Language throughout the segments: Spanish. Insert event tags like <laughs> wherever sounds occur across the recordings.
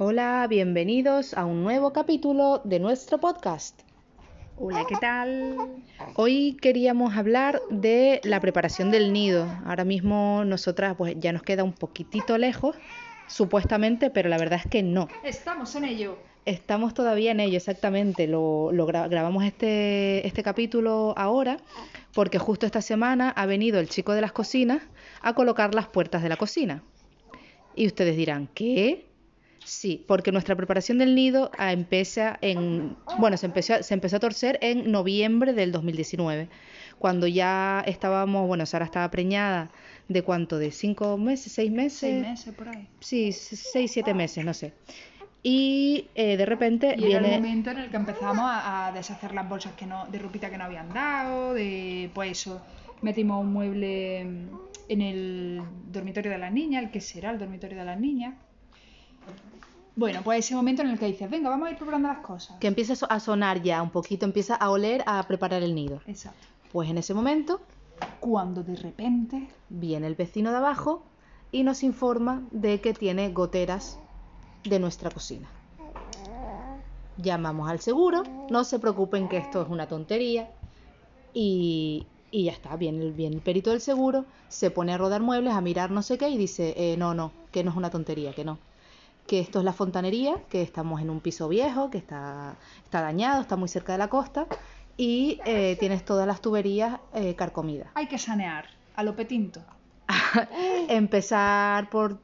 Hola, bienvenidos a un nuevo capítulo de nuestro podcast. Hola, ¿qué tal? Hoy queríamos hablar de la preparación del nido. Ahora mismo nosotras pues ya nos queda un poquitito lejos, supuestamente, pero la verdad es que no. Estamos en ello. Estamos todavía en ello, exactamente. Lo, lo gra- grabamos este, este capítulo ahora porque justo esta semana ha venido el chico de las cocinas a colocar las puertas de la cocina. Y ustedes dirán, ¿qué? Sí, porque nuestra preparación del nido ah, empieza en, bueno, se empezó, a- se empezó a torcer en noviembre del 2019, cuando ya estábamos, bueno, Sara estaba preñada de cuánto, de cinco meses, seis meses, Seis meses por ahí. sí, seis, siete meses, no sé. Y eh, de repente Y era el viene, momento en el que empezamos a, a deshacer las bolsas que no, de ropita que no habían dado, de pues eso. Metimos un mueble en el dormitorio de las niñas, el que será el dormitorio de las niñas. Bueno, pues ese momento en el que dices, venga, vamos a ir preparando las cosas. que empieza a so- a sonar ya un poquito, empieza a oler a preparar el nido. Exacto. Pues en ese momento Cuando de repente viene el vecino de abajo y nos informa de que tiene goteras de nuestra cocina. Llamamos al seguro, no se preocupen que esto es una tontería y, y ya está, viene el, viene el perito del seguro, se pone a rodar muebles, a mirar no sé qué y dice, eh, no, no, que no es una tontería, que no. Que esto es la fontanería, que estamos en un piso viejo, que está, está dañado, está muy cerca de la costa y eh, tienes todas las tuberías eh, carcomidas hay que sanear a lo petinto. <laughs> empezar por...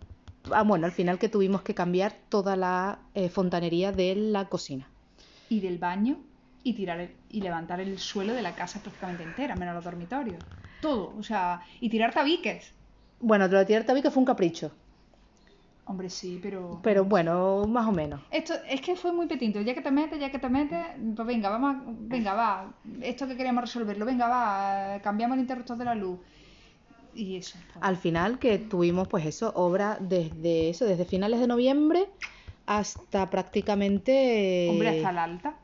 Ah, bueno, al final que tuvimos que cambiar toda la eh, fontanería de la cocina. Y del baño y tirar el- y levantar el suelo de la casa prácticamente entera, menos los dormitorios. Todo, o sea, y tirar tabiques. Bueno, lo de tirar tabique fue un capricho, Hombre, sí, pero... pero bueno, más o menos. Esto es que fue muy petinto, ya que te metes, ya que te metes, pues venga, vamos, a- venga, va, esto que queríamos resolverlo, venga, va, cambiamos el interruptor de la luz. Y eso. pues. Al final que tuvimos pues eso, obra desde eso, desde finales de noviembre hasta prácticamente... Hombre, hasta la alta.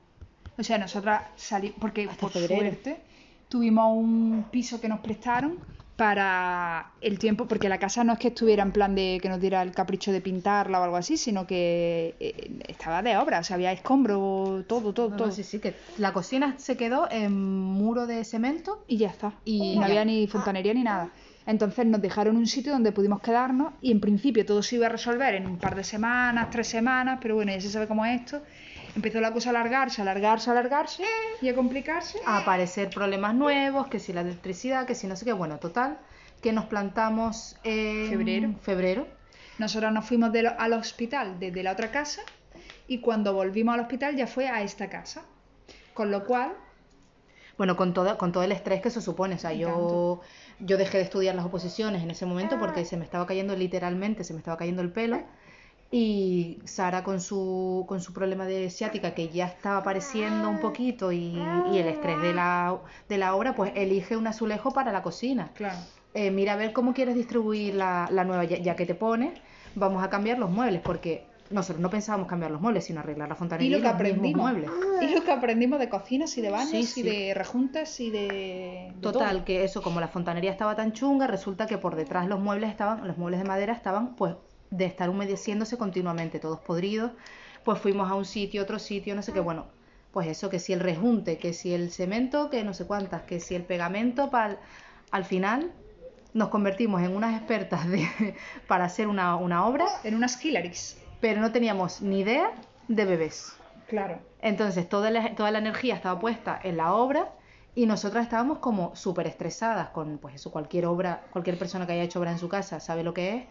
O sea, nosotras salimos, porque Hasta por febrero. suerte tuvimos un piso que nos prestaron para el tiempo, porque la casa no es que estuviera en plan de que nos diera el capricho de pintarla o algo así, sino que eh, estaba de obra, o sea, había escombro, todo, todo, No, no, todo. sí, sí, que la cocina se quedó en muro de cemento Y ya está. Y no había ni fontanería ni nada. Entonces nos dejaron un sitio donde pudimos quedarnos y en principio todo se iba a resolver en un par de semanas, tres semanas, pero bueno, ya se sabe cómo es esto. Empezó la cosa a alargarse, a alargarse, a alargarse y a complicarse. a aparecer problemas nuevos, que si la electricidad, que si no sé qué, bueno, total, que nos plantamos en Febrero. febrero Nosotros nos fuimos de lo- al hospital desde la otra casa y cuando volvimos al hospital ya fue a esta casa. Con lo cual, Bueno, con todo, con todo el estrés que eso supone. O sea, yo, yo dejé de estudiar las oposiciones en ese momento porque se me estaba cayendo literalmente, se me estaba cayendo el pelo. Y Sara con su, con su problema de ciática que ya estaba apareciendo un poquito y, y el estrés de la, de la obra, pues elige un azulejo para la cocina. claro, Eh, mira a ver cómo quieres distribuir la, la nueva, ya, ya que te pones, vamos a cambiar los muebles, porque nosotros no pensábamos cambiar los muebles, sino arreglar la y fontanería lo que los mismos aprendimos. muebles. Y lo que aprendimos de cocinas y de baños Sí, sí. y de rejuntes y de... de Total, todo. que eso, como la fontanería estaba tan chunga, resulta que por detrás los muebles estaban, los muebles de madera estaban, pues, de estar humedeciéndose continuamente, todos podridos. Pues fuimos a un sitio, otro sitio, no sé qué, bueno, pues eso, que si el rejunte, que si el cemento, que no sé cuántas, que si el pegamento, para al final nos convertimos en unas expertas de, <laughs> para hacer una, una obra, En unas Killaris. pero no teníamos ni idea de bebés. Claro. Entonces toda la, toda la energía estaba puesta en la obra y nosotras estábamos como súper estresadas con pues eso, cualquier obra, cualquier persona que haya hecho obra en su casa sabe lo que es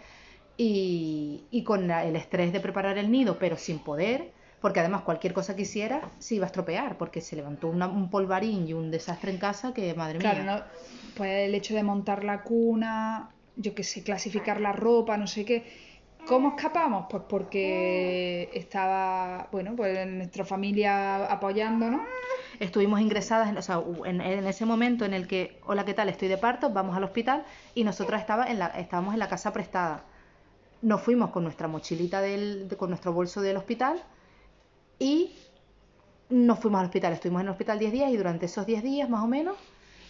y, y con la- el estrés de preparar el nido pero sin poder, porque además cualquier cosa que hiciera se iba a estropear porque se levantó una- un polvarín y un desastre en casa que madre Claro, mía. ¿no? Pues el hecho de montar la cuna, yo qué sé, clasificar la ropa, no sé qué. ¿Cómo escapamos? Pues porque estaba, bueno, pues nuestra familia apoyándonos. Estuvimos ingresadas, en, o sea, en, en ese momento en el que, hola, ¿qué tal? Estoy de parto, vamos al hospital y nosotras estaba en la, estábamos en la casa prestada. Nos fuimos con nuestra mochilita, del, de- con nuestro bolso del hospital y nos fuimos al hospital. Estuvimos en el hospital 10 días y durante esos 10 días más o menos,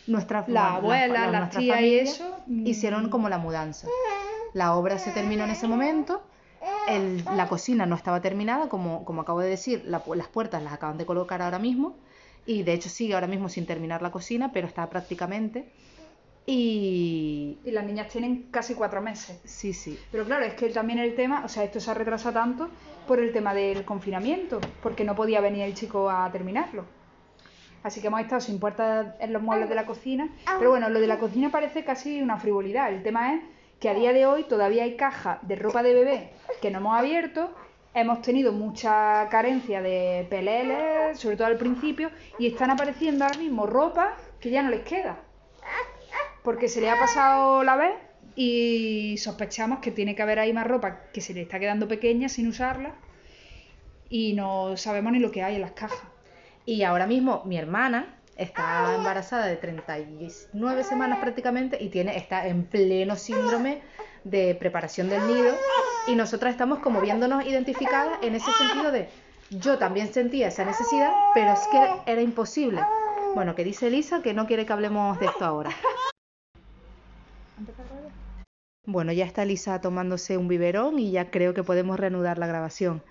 nuestra, La abuela, nuestra tías y eso, mm. hicieron como la mudanza. La obra se terminó en ese momento el- la cocina no estaba terminada, como, como acabo de decir, la las puertas las acaban de colocar ahora mismo y de hecho sigue ahora mismo sin terminar la cocina, pero está prácticamente. Y Y las niñas tienen casi cuatro meses. sí, sí, Pero claro, es que también el tema, o sea, esto se ha retrasado tanto por el tema del confinamiento, porque no podía venir el chico a terminarlo. Así que hemos estado sin puertas en los muebles de la cocina. Pero bueno, lo de la cocina parece casi una frivolidad. El tema es que a día de hoy todavía hay cajas de ropa de bebé que no hemos abierto. Hemos tenido mucha carencia de peleles, sobre todo al principio, y están apareciendo ahora mismo ropa que ya no les queda porque se le ha pasado la vez y sospechamos que tiene que haber ahí más ropa que se le está quedando pequeña sin usarla y no sabemos ni lo que hay en las cajas. Y ahora mismo mi hermana está embarazada de 39 semanas prácticamente y tiene, está en pleno síndrome de preparación del nido y nosotras estamos como viéndonos identificadas en ese sentido de yo también sentía esa necesidad, pero es que era imposible. Bueno, que dice Elisa que no quiere que hablemos de esto ahora. Bueno, ya está Elisa tomándose un biberón y ya creo que podemos reanudar la grabación.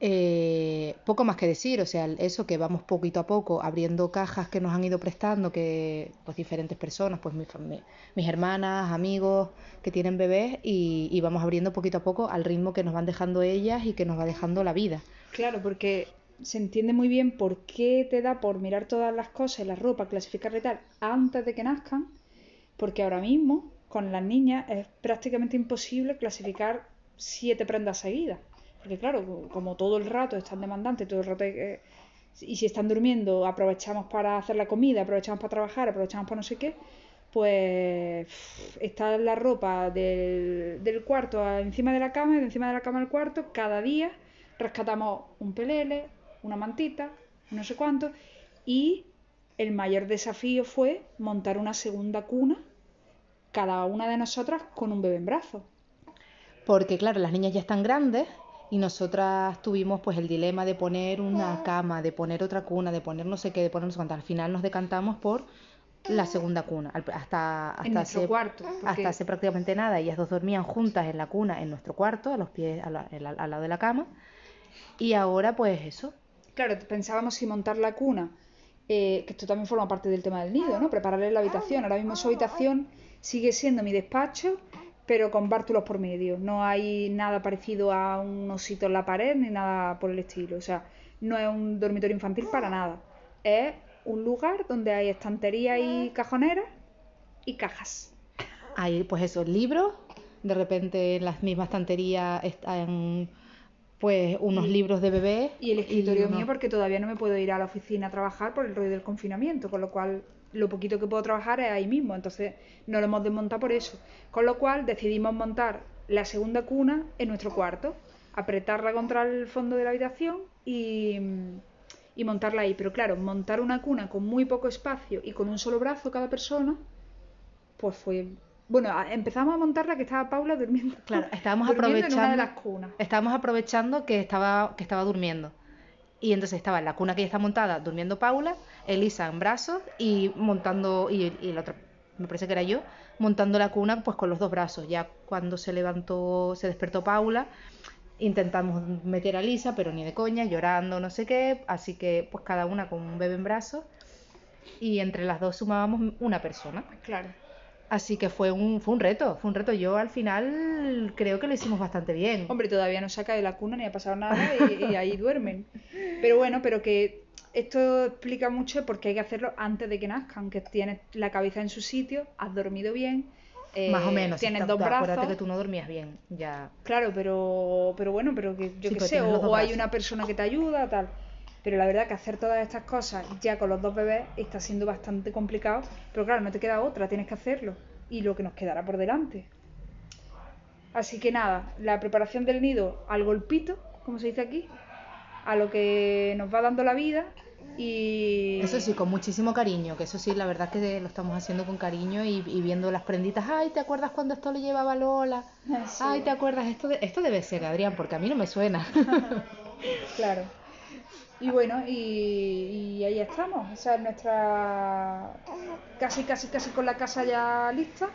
Eh, poco más que decir, o sea, eso que vamos poquito a poco abriendo cajas que nos han ido prestando, que pues diferentes personas, pues mis hermanas, amigos que tienen bebés y, y vamos abriendo poquito a poco al ritmo que nos van dejando ellas y que nos va dejando la vida. Claro, porque se entiende muy bien por qué te da por mirar todas las cosas, la ropa, clasificarla y tal, antes de que nazcan, porque ahora mismo con las niñas es prácticamente imposible clasificar siete prendas seguidas. Porque claro, como todo el rato están demandantes, todo el rato Y si están durmiendo, aprovechamos para hacer la comida, aprovechamos para trabajar, aprovechamos para no sé qué, pues está la ropa del, del cuarto encima de la cama y de encima de la cama al cuarto, cada día rescatamos un pelele, una mantita, no sé cuánto, y el mayor desafío fue montar una segunda cuna, cada una de nosotras con un bebé en brazos. Porque claro, las niñas ya están grandes y nosotras tuvimos pues el dilema de poner una cama, de poner otra cuna, de poner no sé qué, de poner no sé cuánto. Al final nos decantamos por la segunda cuna. Hasta, hasta en nuestro hace- cuarto. porque- Hasta hace prácticamente nada, ellas dos dormían juntas en la cuna en nuestro cuarto, a los pies, a la- al lado de la cama. Y ahora, pues eso. Claro, pensábamos si montar la cuna, eh, que esto también forma parte del tema del nido, ¿no? Prepararle la habitación. Ahora mismo su habitación sigue siendo mi despacho, pero con bártulos por medio. No hay nada parecido a un osito en la pared ni nada por el estilo. O sea, no es un dormitorio infantil para nada. Es un lugar donde hay estanterías y cajoneras y cajas. Hay pues esos libros, de repente en las mismas estanterías están pues unos Y- libros de bebé. Y el escritorio mío porque todavía no me puedo ir a la oficina a trabajar por el rollo del confinamiento, con lo cual lo poquito que puedo trabajar es ahí mismo, entonces no lo hemos desmontado por eso. Con lo cual decidimos montar la segunda cuna en nuestro cuarto, apretarla contra el fondo de la habitación y, y montarla ahí. Pero claro, montar una cuna con muy poco espacio y con un solo brazo cada persona, pues fue... Bueno, empezamos a montarla que estaba Paula durmiendo. Claro, estábamos <laughs> durmiendo en una de aprovechando- las cunas. Estábamos aprovechando que estaba, que estaba durmiendo. Y entonces estaba en la cuna que ya está montada, durmiendo Paula, Elisa en brazos y montando, y, y la otra, me parece que era yo, montando la cuna pues con los dos brazos. Ya cuando se levantó, se despertó Paula, intentamos meter a Elisa, pero ni de coña, llorando, no sé qué. Así que pues cada una con un bebé en brazos. Y entre las dos sumábamos una persona. Claro. Así que fue un, fue un reto, fue un reto. Yo al final creo que lo hicimos bastante bien. Hombre, todavía no se ha caído la cuna ni ha pasado nada <laughs> y, y ahí duermen. Pero bueno, pero que esto explica mucho porque hay que hacerlo antes de que nazcan, que tienes la cabeza en su sitio, has dormido bien, eh, Más o menos. tienes está- dos Acuérdate brazos. que tú no dormías bien, ya. Claro, pero, pero bueno, pero que yo Sí, qué sé, o, hay una persona que te ayuda, tal. Pero la verdad que hacer todas estas cosas ya con los dos bebés está siendo bastante complicado. Pero claro, no te queda otra, tienes que hacerlo. Y lo que nos quedará por delante. Así que nada, la preparación del nido al golpito, como se dice aquí, a lo que nos va dando la vida y... Eso sí, con muchísimo cariño, que eso sí, la verdad que lo estamos haciendo con cariño y, y viendo las prenditas. Ay, ¿te acuerdas cuando esto lo llevaba Lola? <laughs> Sí. Ay, ¿te acuerdas? Esto, de- esto debe ser, Adrián, porque a mí no me suena. <laughs> Claro. Y bueno, y, y ahí estamos. Esa es nuestra. Casi, casi, casi con la casa ya lista.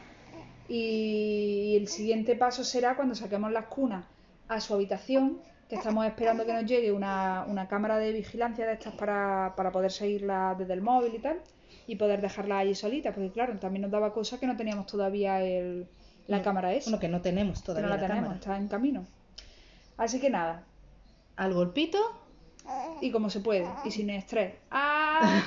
Y el siguiente paso será cuando saquemos las cunas a su habitación, que estamos esperando que nos llegue una, una cámara de vigilancia de estas para, para poder seguirla desde el móvil y tal, y poder dejarla allí solita, porque claro, también nos daba cosa que no teníamos todavía el, la No, cámara esa. Bueno, que no tenemos que todavía no la, la tenemos, cámara. está en camino. Así que nada, Al golpito, y como se puede, y sin estrés. <laughs> ¡Ah!